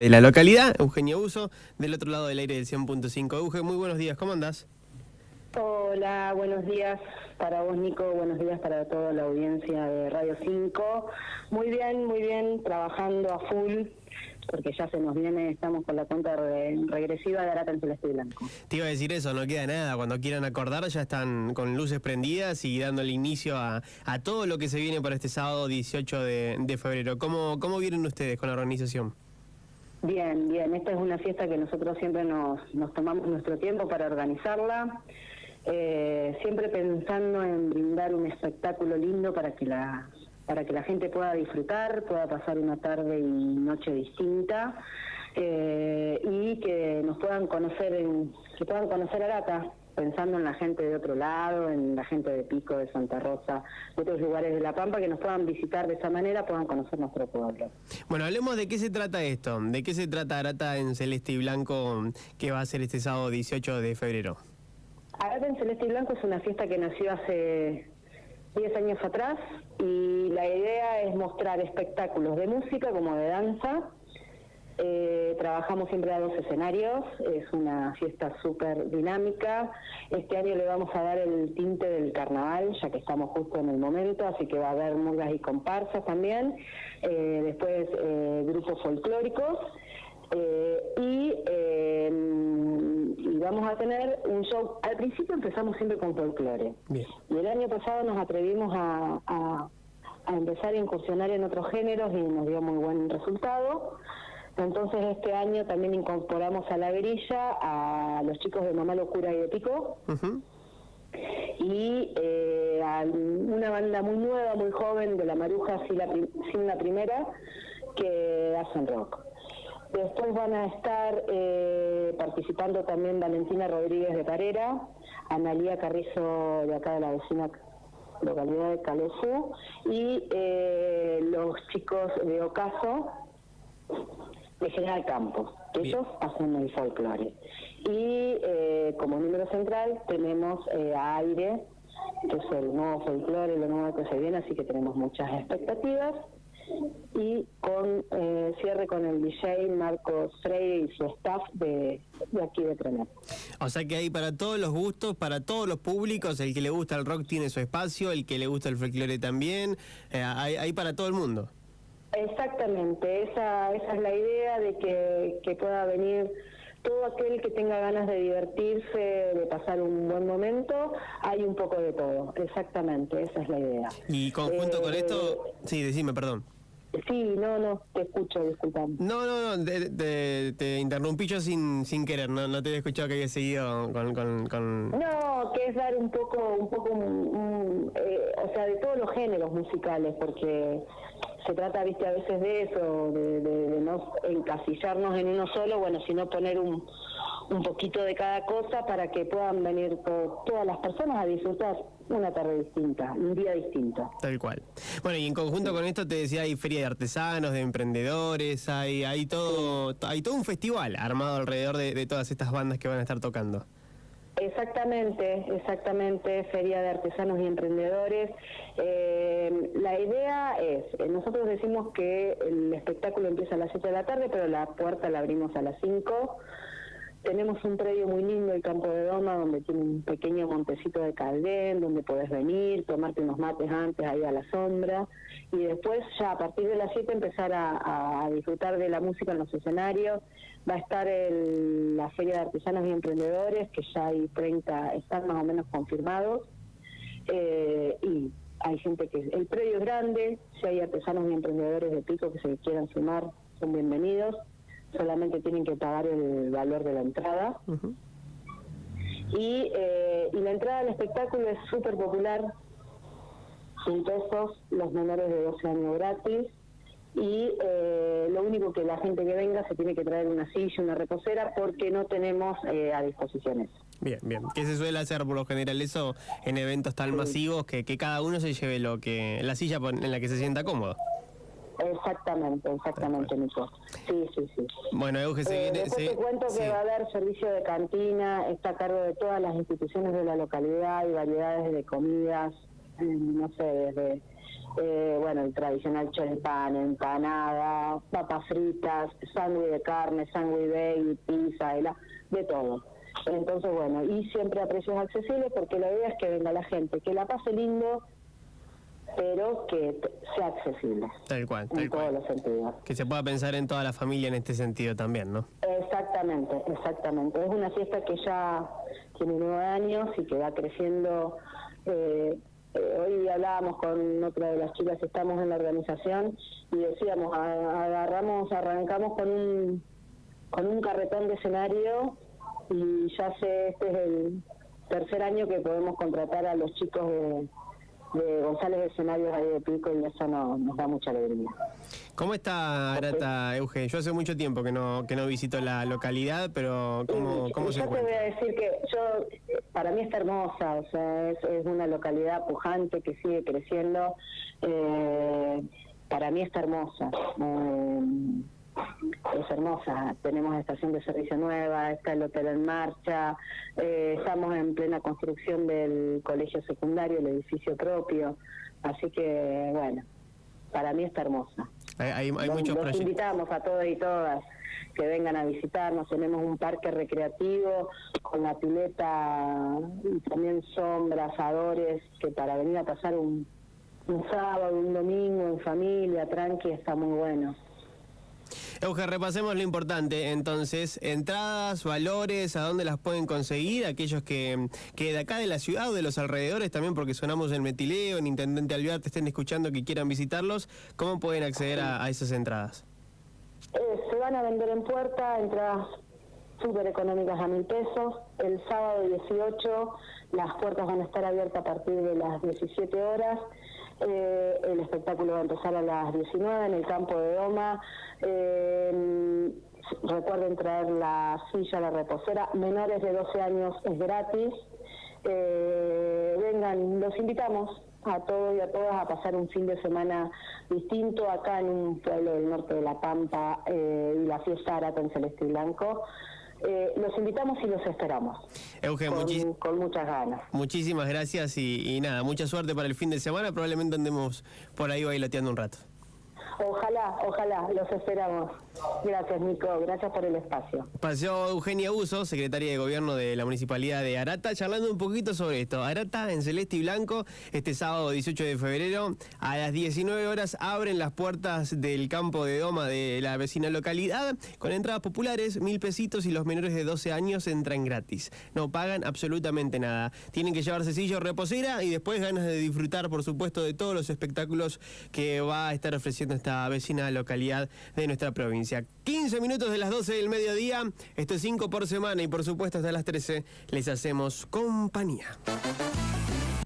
de la localidad, Eugenio Uso, del otro lado del aire del 100.5. Eugenio, muy buenos días, ¿cómo andás? Hola, buenos días para vos, Nico, buenos días para toda la audiencia de Radio 5. Muy bien, muy bien, trabajando a full, porque ya se nos viene, estamos con la cuenta regresiva de Arata en Celeste Blanco. Te iba a decir eso, no queda nada, cuando quieran acordar ya están con luces prendidas y dando el inicio a, todo lo que se viene para este sábado 18 de, de febrero. ¿Cómo, ¿Cómo vienen ustedes con la organización? Bien, bien. Esta es una fiesta que nosotros siempre nos, nos tomamos nuestro tiempo para organizarla, eh, siempre pensando en brindar un espectáculo lindo para que la para que la gente pueda disfrutar, pueda pasar una tarde y noche distinta eh, y que nos puedan conocer, en, que puedan conocer a Arata pensando en la gente de otro lado, en la gente de Pico, de Santa Rosa, de otros lugares de La Pampa, que nos puedan visitar de esa manera, puedan conocer nuestro pueblo. Bueno, hablemos de qué se trata esto, de qué se trata Arata en Celeste y Blanco, que va a ser este sábado 18 de febrero. Arata en Celeste y Blanco es una fiesta que nació hace 10 años atrás y la idea es mostrar espectáculos de música como de danza, eh, trabajamos siempre a dos escenarios, es una fiesta súper dinámica. Este año le vamos a dar el tinte del carnaval, ya que estamos justo en el momento, así que va a haber murgas y comparsas también. Eh, después eh, grupos folclóricos. y, vamos a tener un show. Al principio empezamos siempre con folclore. Y el año pasado nos atrevimos a, a empezar a incursionar en otros géneros y nos dio muy buen resultado. Entonces este año también incorporamos a la grilla a los chicos de Mamá Locura y de Pico. Y eh, a una banda muy nueva, muy joven, de la Maruja sin la, sin la primera, que hacen rock. Después van a estar eh, participando también Valentina Rodríguez de Parera, Analía Carrizo de acá de la vecina localidad de Calesú y eh, los chicos de Ocaso de General Campos. Ellos hacen el folclore. Y eh, como número central tenemos eh, a Aire, que es el nuevo folclore, lo nuevo que se viene, así que tenemos muchas expectativas. Y con eh, cierre con el DJ Marcos Freire y su staff de, aquí de Trener. O sea que hay para todos los gustos, para todos los públicos, el que le gusta el rock tiene su espacio, el que le gusta el folclore también, hay, hay para todo el mundo. Exactamente, esa, esa es la idea de que, que pueda venir todo aquel que tenga ganas de divertirse, de pasar un buen momento, hay un poco de todo, exactamente, esa es la idea. Y conjunto con esto, eh, sí, decime, perdón. Sí, no, no, te escucho, disculpame. No, no, no, te, interrumpí yo sin, sin querer, no, no te había escuchado que había seguido con, con, No, que es dar un poco, un poco, eh, o sea, de todos los géneros musicales, porque se trata, viste, a veces de eso, de, no encasillarnos en uno solo, bueno, sino poner un, un poquito de cada cosa para que puedan venir todas las personas a disfrutar una tarde distinta, un día distinto. Tal cual. Bueno, y en conjunto con esto te decía, hay feria de artesanos, de emprendedores, hay, hay todo, hay todo un festival armado alrededor de todas estas bandas que van a estar tocando. Exactamente, exactamente, Feria de Artesanos y Emprendedores. Eh, la idea es, eh, nosotros decimos que el espectáculo empieza a las 7 de la tarde, pero la puerta la abrimos a las 5. Tenemos un predio muy lindo, el Campo de Doma, donde tiene un pequeño montecito de caldén, donde podés venir, tomarte unos mates antes ahí a la sombra, y después ya a partir de las 7 empezar a disfrutar de la música en los escenarios. Va a estar el, la Feria de Artesanos y Emprendedores, que ya hay 30, están más o menos confirmados, eh, y hay gente que... El predio es grande, si hay artesanos y emprendedores de pico que se quieran sumar, son bienvenidos, solamente tienen que pagar el valor de la entrada. y, eh, y la entrada al espectáculo es súper popular, 100 pesos, los menores de 12 años gratis, y eh, lo único que la gente que venga se tiene que traer una silla, una reposera, porque no tenemos eh, a disposición eso. Bien, bien. ¿Qué se suele hacer por lo general eso en eventos tan masivos que, que cada uno se lleve lo que la silla en la que se sienta cómodo? Exactamente, exactamente, Nico. Sí, sí, sí. Bueno, Euge, se eh, te cuento que va a haber servicio de cantina, está a cargo de todas las instituciones de la localidad y variedades de comidas, no sé, desde eh, bueno, el tradicional choripán, empanada, papas fritas, sándwich de carne, sándwich de pizza, de todo. Entonces, bueno, y siempre a precios accesibles porque la idea es que venga la gente, que la pase lindo, pero que sea accesible. Tal cual, tal en todos los sentidos. Que se pueda pensar en toda la familia en este sentido también, ¿no? Exactamente, exactamente. Es una fiesta que ya tiene nueve años y que va creciendo. Eh, eh, hoy hablábamos con otra de las chicas estamos en la organización y decíamos, agarramos, arrancamos con un, con un carretón de escenario y ya sé, este es el tercer año que podemos contratar a los chicos de de González Escenarios ahí de Pico y eso nos da mucha alegría. ¿Cómo está Arata, Eugen? Yo hace mucho tiempo que no que no visito la localidad, pero ¿cómo, cómo se encuentra? Yo te voy a decir que yo, para mí está hermosa, o sea, es, una localidad pujante que sigue creciendo. Eh, para mí está hermosa. Eh, es hermosa. Tenemos estación de servicio nueva, está el hotel en marcha, eh, estamos en plena construcción del colegio secundario, el edificio propio. Así que, bueno, para mí está hermosa. Hay, muchos los invitamos a todos y todas que vengan a visitarnos. Tenemos un parque recreativo con la pileta y también sombras, asadores, que para venir a pasar un, un sábado, un domingo en familia, tranqui, está muy bueno. Euge, repasemos lo importante. Entonces, entradas, valores, a dónde las pueden conseguir, aquellos que, que de acá de la ciudad o de los alrededores también, porque sonamos en Metileo, en Intendente Alvear, te estén escuchando que quieran visitarlos, ¿cómo pueden acceder a, esas entradas? Eh, se van a vender en puerta, entradas súper económicas a mil pesos. El sábado 18 las puertas van a estar abiertas a partir de las 17 horas. Eh, el espectáculo va a empezar a las 19 en el campo de Doma. Eh, recuerden traer la silla, la reposera. Menores de 12 años es gratis. Eh, vengan, los invitamos a todos y a todas a pasar un fin de semana distinto acá en un pueblo del norte de La Pampa y la fiesta Arata en Celeste y Blanco. Eh, los invitamos y los esperamos. Eugen, con, muchas ganas. Muchísimas gracias y, y, nada, mucha suerte para el fin de semana. Probablemente andemos por ahí bailoteando un rato. Ojalá, ojalá, los esperamos. Gracias, Nico. Gracias por el espacio. Pasó Eugenia Uso, secretaria de Gobierno de la Municipalidad de Arata, charlando un poquito sobre esto. Arata en celeste y blanco, este sábado 18 de febrero, a las 19 horas abren las puertas del campo de Doma de la vecina localidad con entradas populares, mil pesitos y los menores de 12 años entran gratis. No pagan absolutamente nada. Tienen que llevarse sillo reposera y después ganas de disfrutar, por supuesto, de todos los espectáculos que va a estar ofreciendo esta vecina localidad de nuestra provincia. 15 minutos de las 12 del mediodía. Esto es 5 por semana y por supuesto hasta las 13 les hacemos compañía.